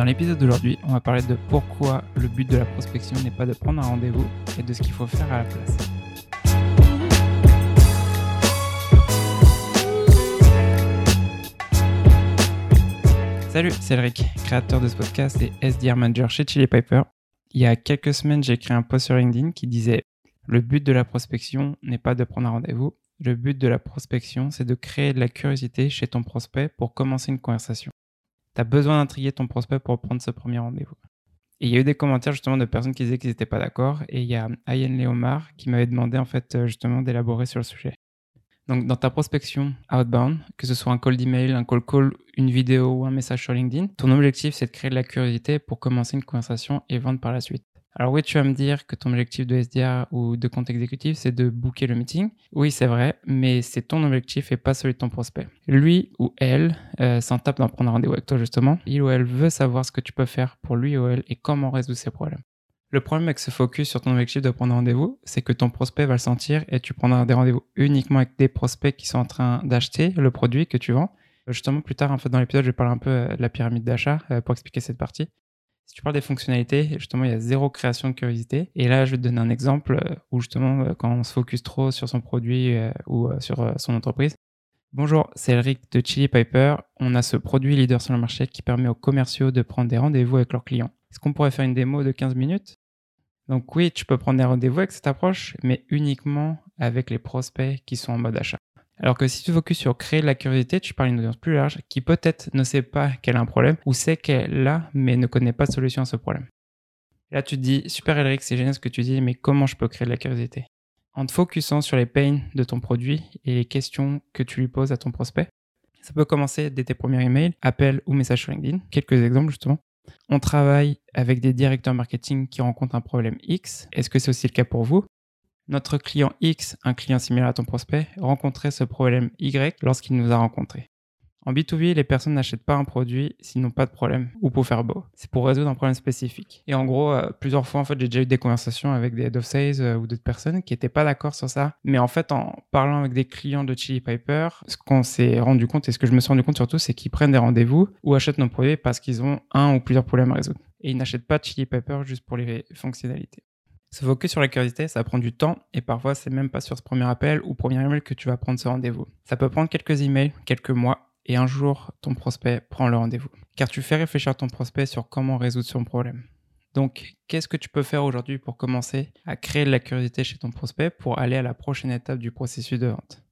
Dans l'épisode d'aujourd'hui, on va parler de pourquoi le but de la prospection n'est pas de prendre un rendez-vous et de ce qu'il faut faire à la place. Salut, c'est Elric, créateur de ce podcast et SDR Manager chez Chili Piper. Il y a quelques semaines, j'ai écrit un post sur LinkedIn qui disait Le but de la prospection n'est pas de prendre un rendez-vous. Le but de la prospection, c'est de créer de la curiosité chez ton prospect pour commencer une conversation tu as besoin d'intriguer ton prospect pour prendre ce premier rendez-vous. Et il y a eu des commentaires justement de personnes qui disaient qu'ils n'étaient pas d'accord. Et il y a Ayen Leomar qui m'avait demandé en fait euh, justement d'élaborer sur le sujet. Donc dans ta prospection outbound, que ce soit un call d'email, un call call, une vidéo ou un message sur LinkedIn, ton objectif c'est de créer de la curiosité pour commencer une conversation et vendre par la suite. Alors oui, tu vas me dire que ton objectif de SDR ou de compte exécutif, c'est de booker le meeting. Oui, c'est vrai, mais c'est ton objectif et pas celui de ton prospect. Lui ou elle euh, s'en tape d'en prendre rendez-vous avec toi justement. Il ou elle veut savoir ce que tu peux faire pour lui ou elle et comment résoudre ses problèmes. Le problème avec ce focus sur ton objectif de prendre rendez-vous, c'est que ton prospect va le sentir et tu prendras des rendez-vous uniquement avec des prospects qui sont en train d'acheter le produit que tu vends. Justement, plus tard, en fait, dans l'épisode, je vais parler un peu de la pyramide d'achat euh, pour expliquer cette partie. Si tu parles des fonctionnalités, justement, il y a zéro création de curiosité. Et là, je vais te donner un exemple euh, où justement, euh, quand on se focus trop sur son produit euh, ou sur son entreprise. Bonjour, c'est Eric de Chili Piper. On a ce produit leader sur le marché qui permet aux commerciaux de prendre des rendez-vous avec leurs clients. Est-ce qu'on pourrait faire une démo de 15 minutes? Donc oui, tu peux prendre des rendez-vous avec cette approche, mais uniquement avec les prospects qui sont en mode achat. Alors que si tu focuses sur créer de la curiosité, tu parles à une audience plus large qui peut-être ne sait pas qu'elle a un problème ou sait qu'elle l'a mais ne connaît pas de solution à ce problème. là, tu te dis, super Elric, c'est génial ce que tu dis, mais comment je peux créer de la curiosité? En te focusant sur les pains de ton produit et les questions que tu lui poses à ton prospect. Ça peut commencer dès tes premiers emails, appels ou messages sur LinkedIn. Quelques exemples justement. On travaille avec des directeurs marketing qui rencontrent un problème X. Est-ce que c'est aussi le cas pour vous? Notre client X, un client similaire à ton prospect, rencontrait ce problème Y lorsqu'il nous a rencontrés. En B2B, les personnes n'achètent pas un produit s'ils n'ont pas de problème ou pour faire beau. C'est pour résoudre un problème spécifique. Et en gros, euh, plusieurs fois, en fait, j'ai déjà eu des conversations avec des head of sales euh, ou d'autres personnes qui n'étaient pas d'accord sur ça. Mais en fait, en parlant avec des clients de Chili Piper, ce qu'on s'est rendu compte et ce que je me suis rendu compte surtout, c'est qu'ils prennent des rendez-vous ou achètent nos produits parce qu'ils ont un ou plusieurs problèmes à résoudre. Et ils n'achètent pas Chili Piper juste pour les fonctionnalités. Se focus sur la curiosité, ça prend du temps et parfois c'est même pas sur ce premier appel ou premier email que tu vas prendre ce rendez-vous. Ça peut prendre quelques emails, quelques mois et un jour ton prospect prend le rendez-vous. Car tu fais réfléchir ton prospect sur comment résoudre son problème. Donc, qu'est-ce que tu peux faire aujourd'hui pour commencer à créer de la curiosité chez ton prospect pour aller à la prochaine étape du processus de vente?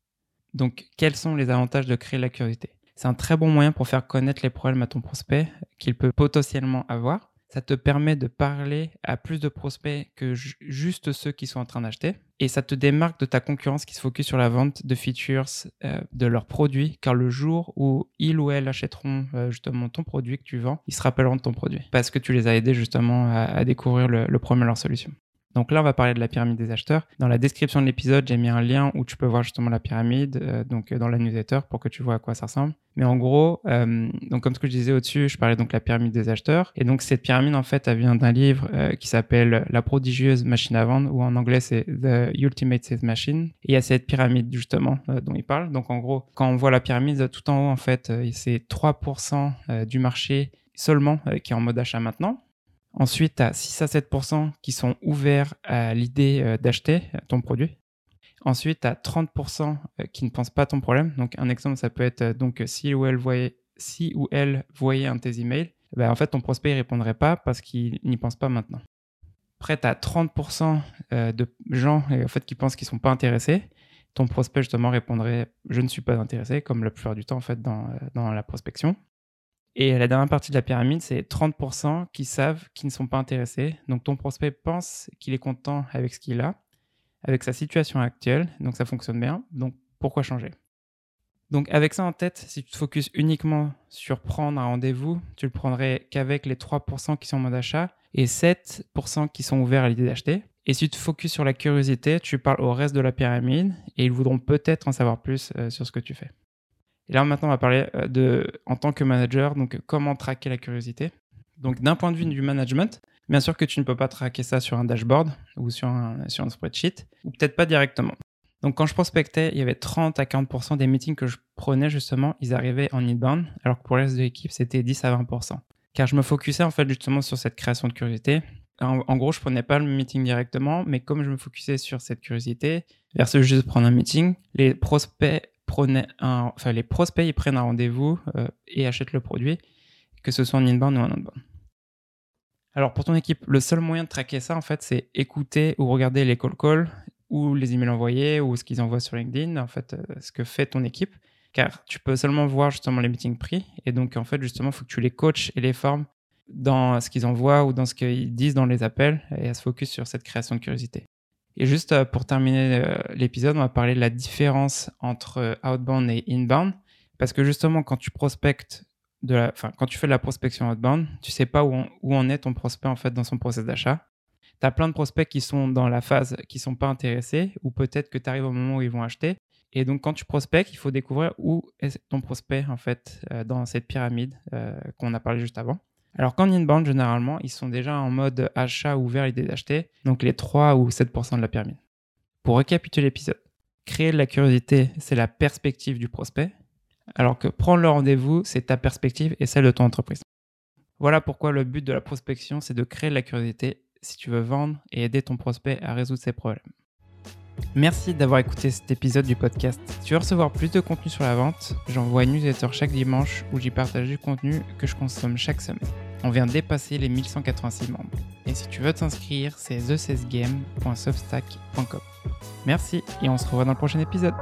Donc, quels sont les avantages de créer de la curiosité? C'est un très bon moyen pour faire connaître les problèmes à ton prospect qu'il peut potentiellement avoir ça te permet de parler à plus de prospects que juste ceux qui sont en train d'acheter. Et ça te démarque de ta concurrence qui se focus sur la vente de features euh, de leurs produits, car le jour où ils ou elles achèteront euh, justement ton produit que tu vends, ils se rappelleront de ton produit, parce que tu les as aidés justement à, découvrir le, problème de leur solution. Donc là, on va parler de la pyramide des acheteurs. Dans la description de l'épisode, j'ai mis un lien où tu peux voir justement la pyramide, euh, donc euh, dans la newsletter, pour que tu vois à quoi ça ressemble. Mais en gros, euh, donc comme ce que je disais au-dessus, je parlais donc de la pyramide des acheteurs. Et donc cette pyramide, en fait, elle vient d'un livre qui s'appelle La prodigieuse machine à vendre, ou en anglais c'est The Ultimate Sales Machine. Et il y a cette pyramide justement dont il parle. Donc en gros, quand on voit la pyramide tout en haut, en fait, c'est 3% du marché seulement qui est en mode achat maintenant. Ensuite, tu as 6 à 7% qui sont ouverts à l'idée euh, d'acheter ton produit. Ensuite, tu as 30% qui ne pensent pas à ton problème. Donc, un exemple, ça peut être euh, donc si ou elle voyait, si ou elle voyait un de tes emails, ben, en fait, ton prospect ne répondrait pas parce qu'il n'y pense pas maintenant. Après, tu as 30% de gens en fait, qui pensent qu'ils ne sont pas intéressés. Ton prospect, justement, répondrait Je ne suis pas intéressé, comme la plupart du temps, en fait, dans, euh, dans la prospection. Et la dernière partie de la pyramide, c'est 30% qui savent qu'ils ne sont pas intéressés. Donc ton prospect pense qu'il est content avec ce qu'il a, avec sa situation actuelle, donc ça fonctionne bien. Donc pourquoi changer? Donc avec ça en tête, si tu te focuses uniquement sur prendre un rendez-vous, tu le prendrais qu'avec les 3% qui sont en mode achat et 7% qui sont ouverts à l'idée d'acheter. Et si tu te focuses sur la curiosité, tu parles au reste de la pyramide et ils voudront peut-être en savoir plus euh, sur ce que tu fais. Et là, maintenant, on va parler euh, de, en tant que manager, donc comment traquer la curiosité. Donc, d'un point de vue du management, bien sûr que tu ne peux pas traquer ça sur un dashboard ou sur un, sur un spreadsheet, ou peut-être pas directement. Donc, quand je prospectais, il y avait 30 à 40% des meetings que je prenais, justement, ils arrivaient en inbound, alors que pour le reste de l'équipe, c'était 10 à 20%. car je me focusais en fait justement sur cette création de curiosité. En, gros, je prenais pas le meeting directement, mais comme je me focusais sur cette curiosité, versus juste prendre un meeting, les prospects les prospects prennent un rendez-vous euh, et achètent le produit, que ce soit en inbound ou en outbound. Alors pour ton équipe, le seul moyen de traquer ça en fait, c'est écouter ou regarder les call calls ou les emails envoyés ou ce qu'ils envoient sur LinkedIn, en fait, euh, ce que fait ton équipe car tu peux seulement voir justement les meetings pris. Et donc, en fait, justement, il faut que tu les coaches et les formes dans ce qu'ils envoient ou dans ce qu'ils disent dans les appels et à se focus sur cette création de curiosité. Et juste euh, pour terminer euh, l'épisode, on va parler de la différence entre euh, outbound et inbound. Parce que justement, quand tu prospectes, la, enfin, quand tu fais de la prospection outbound, tu sais pas où, en est ton prospect en fait dans son process d'achat. Tu as plein de prospects qui sont dans la phase qui sont pas intéressés ou peut-être que tu arrives au moment où ils vont acheter et donc, quand tu prospectes, il faut découvrir où est ton prospect, en fait, dans cette pyramide qu'on a parlé juste avant. Alors qu'en inbound, généralement, ils sont déjà en mode achat ouvert l'idée d'acheter, donc les 3 ou 7% de la pyramide. Pour récapituler l'épisode, créer de la curiosité, c'est la perspective du prospect, alors que prendre le rendez-vous, c'est ta perspective et celle de ton entreprise. Voilà pourquoi le but de la prospection, c'est de créer de la curiosité si tu veux vendre et aider ton prospect à résoudre ses problèmes. Merci d'avoir écouté cet épisode du podcast. Si tu veux recevoir plus de contenu sur la vente, j'envoie une newsletter chaque dimanche où j'y partage du contenu que je consomme chaque semaine. On vient de dépasser les 1186 membres. Et si tu veux t'inscrire, c'est the Merci et on se revoit dans le prochain épisode.